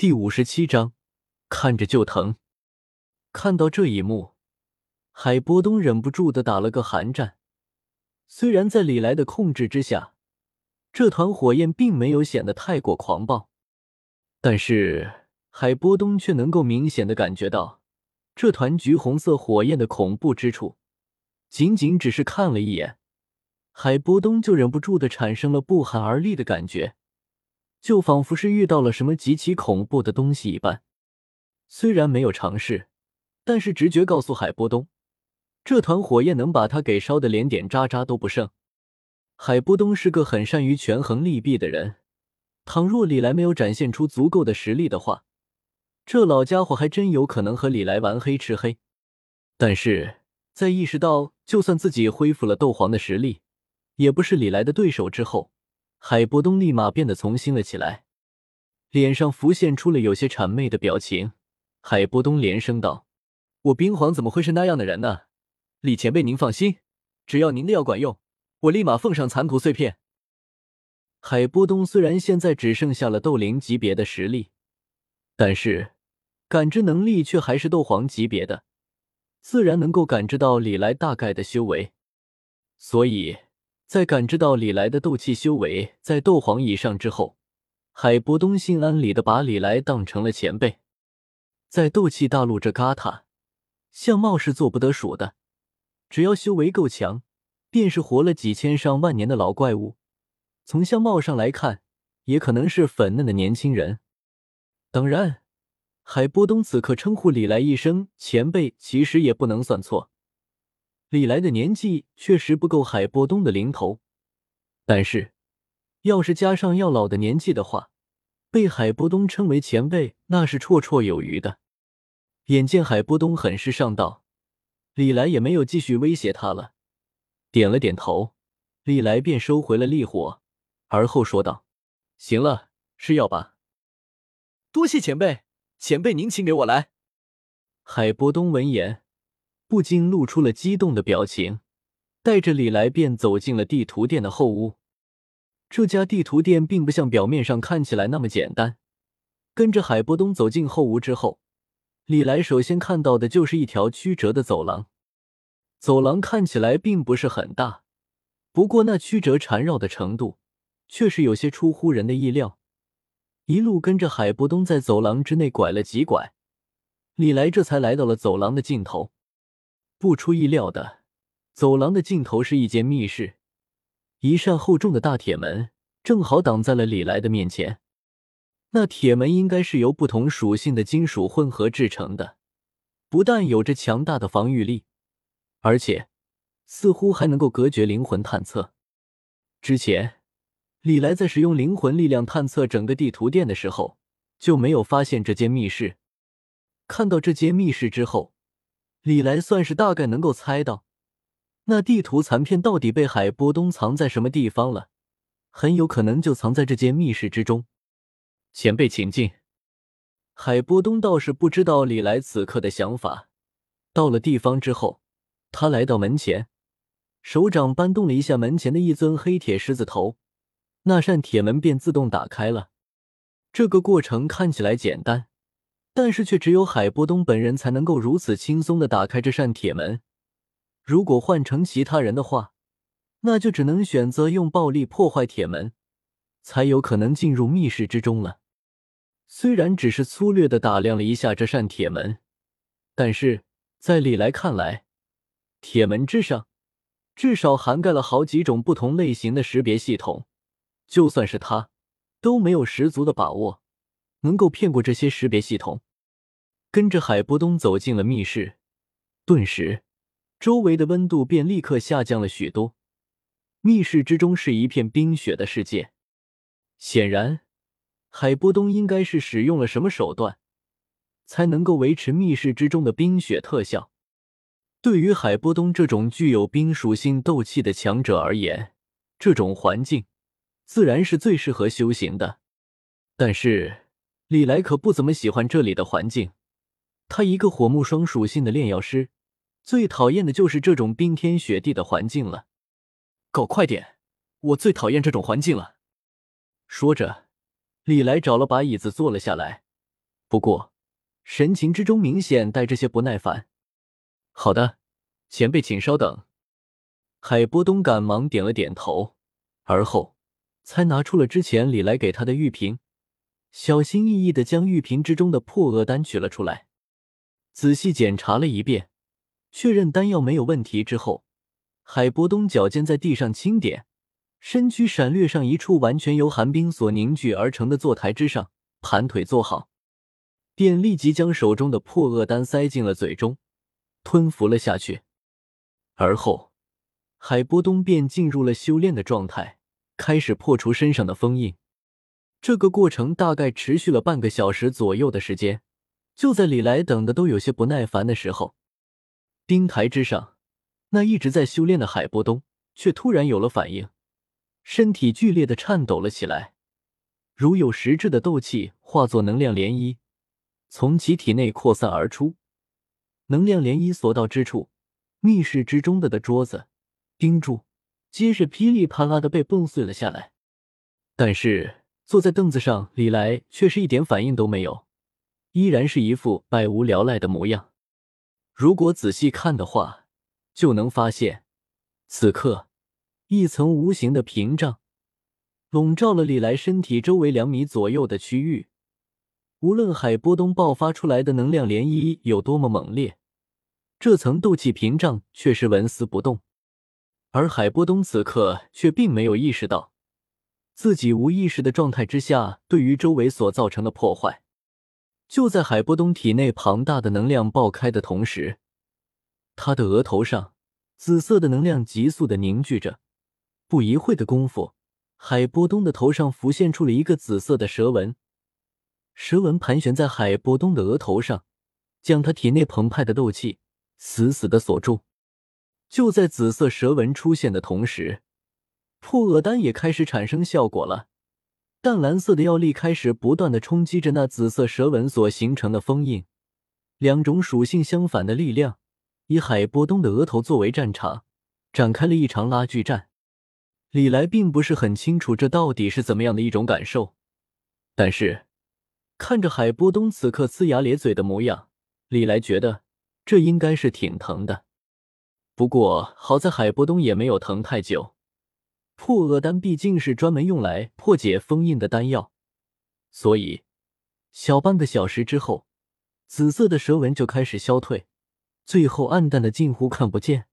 第五十七章，看着就疼。看到这一幕，海波东忍不住的打了个寒战。虽然在李来的控制之下，这团火焰并没有显得太过狂暴，但是海波东却能够明显的感觉到这团橘红色火焰的恐怖之处。仅仅只是看了一眼，海波东就忍不住的产生了不寒而栗的感觉。就仿佛是遇到了什么极其恐怖的东西一般。虽然没有尝试，但是直觉告诉海波东，这团火焰能把他给烧的连点渣渣都不剩。海波东是个很善于权衡利弊的人，倘若李来没有展现出足够的实力的话，这老家伙还真有可能和李来玩黑吃黑。但是在意识到就算自己恢复了斗皇的实力，也不是李来的对手之后。海波东立马变得从心了起来，脸上浮现出了有些谄媚的表情。海波东连声道：“我冰皇怎么会是那样的人呢？李前辈，您放心，只要您的药管用，我立马奉上残土碎片。”海波东虽然现在只剩下了斗灵级别的实力，但是感知能力却还是斗皇级别的，自然能够感知到李来大概的修为，所以。在感知到李来的斗气修为在斗皇以上之后，海波东心安理得把李来当成了前辈。在斗气大陆这旮沓，相貌是做不得数的，只要修为够强，便是活了几千上万年的老怪物。从相貌上来看，也可能是粉嫩的年轻人。当然，海波东此刻称呼李来一声前辈，其实也不能算错。李来的年纪确实不够海波东的零头，但是要是加上药老的年纪的话，被海波东称为前辈那是绰绰有余的。眼见海波东很是上道，李来也没有继续威胁他了，点了点头，李来便收回了烈火，而后说道：“行了，吃药吧。”多谢前辈，前辈您请给我来。海波东闻言。不禁露出了激动的表情，带着李来便走进了地图店的后屋。这家地图店并不像表面上看起来那么简单。跟着海波东走进后屋之后，李来首先看到的就是一条曲折的走廊。走廊看起来并不是很大，不过那曲折缠绕的程度却是有些出乎人的意料。一路跟着海波东在走廊之内拐了几拐，李来这才来到了走廊的尽头。不出意料的，走廊的尽头是一间密室，一扇厚重的大铁门正好挡在了李来的面前。那铁门应该是由不同属性的金属混合制成的，不但有着强大的防御力，而且似乎还能够隔绝灵魂探测。之前李来在使用灵魂力量探测整个地图店的时候，就没有发现这间密室。看到这间密室之后。李来算是大概能够猜到，那地图残片到底被海波东藏在什么地方了，很有可能就藏在这间密室之中。前辈，请进。海波东倒是不知道李来此刻的想法。到了地方之后，他来到门前，手掌搬动了一下门前的一尊黑铁狮子头，那扇铁门便自动打开了。这个过程看起来简单。但是却只有海波东本人才能够如此轻松的打开这扇铁门。如果换成其他人的话，那就只能选择用暴力破坏铁门，才有可能进入密室之中了。虽然只是粗略的打量了一下这扇铁门，但是在李来看来，铁门之上至少涵盖了好几种不同类型的识别系统，就算是他都没有十足的把握。能够骗过这些识别系统，跟着海波东走进了密室，顿时周围的温度便立刻下降了许多。密室之中是一片冰雪的世界，显然海波东应该是使用了什么手段，才能够维持密室之中的冰雪特效。对于海波东这种具有冰属性斗气的强者而言，这种环境自然是最适合修行的，但是。李来可不怎么喜欢这里的环境，他一个火木双属性的炼药师，最讨厌的就是这种冰天雪地的环境了。搞快点，我最讨厌这种环境了。说着，李来找了把椅子坐了下来，不过神情之中明显带着些不耐烦。好的，前辈，请稍等。海波东赶忙点了点头，而后才拿出了之前李来给他的玉瓶，小心翼翼的将玉瓶之中的破厄丹取了出来，仔细检查了一遍，确认丹药没有问题之后，海波东脚尖在地上轻点，身躯闪掠上一处完全由寒冰所凝聚而成的坐台之上，盘腿坐好，便立即将手中的破厄丹塞进了嘴中，吞服了下去，而后。海波东便进入了修炼的状态，开始破除身上的封印。这个过程大概持续了半个小时左右的时间。就在李来等的都有些不耐烦的时候，冰台之上，那一直在修炼的海波东却突然有了反应，身体剧烈的颤抖了起来，如有实质的斗气化作能量涟漪，从其体内扩散而出。能量涟漪所到之处，密室之中的的桌子。钉柱，皆是噼里啪啦的被蹦碎了下来。但是坐在凳子上，李来却是一点反应都没有，依然是一副百无聊赖的模样。如果仔细看的话，就能发现，此刻一层无形的屏障笼罩了李来身体周围两米左右的区域。无论海波东爆发出来的能量涟漪有多么猛烈，这层斗气屏障却是纹丝不动。而海波东此刻却并没有意识到，自己无意识的状态之下对于周围所造成的破坏。就在海波东体内庞大的能量爆开的同时，他的额头上紫色的能量急速的凝聚着。不一会的功夫，海波东的头上浮现出了一个紫色的蛇纹，蛇纹盘旋在海波东的额头上，将他体内澎湃的斗气死死的锁住。就在紫色蛇纹出现的同时，破厄丹也开始产生效果了。淡蓝色的药力开始不断的冲击着那紫色蛇纹所形成的封印。两种属性相反的力量，以海波东的额头作为战场，展开了一场拉锯战。李来并不是很清楚这到底是怎么样的一种感受，但是看着海波东此刻呲牙咧嘴的模样，李来觉得这应该是挺疼的。不过好在海波东也没有疼太久，破厄丹毕竟是专门用来破解封印的丹药，所以小半个小时之后，紫色的蛇纹就开始消退，最后暗淡的近乎看不见。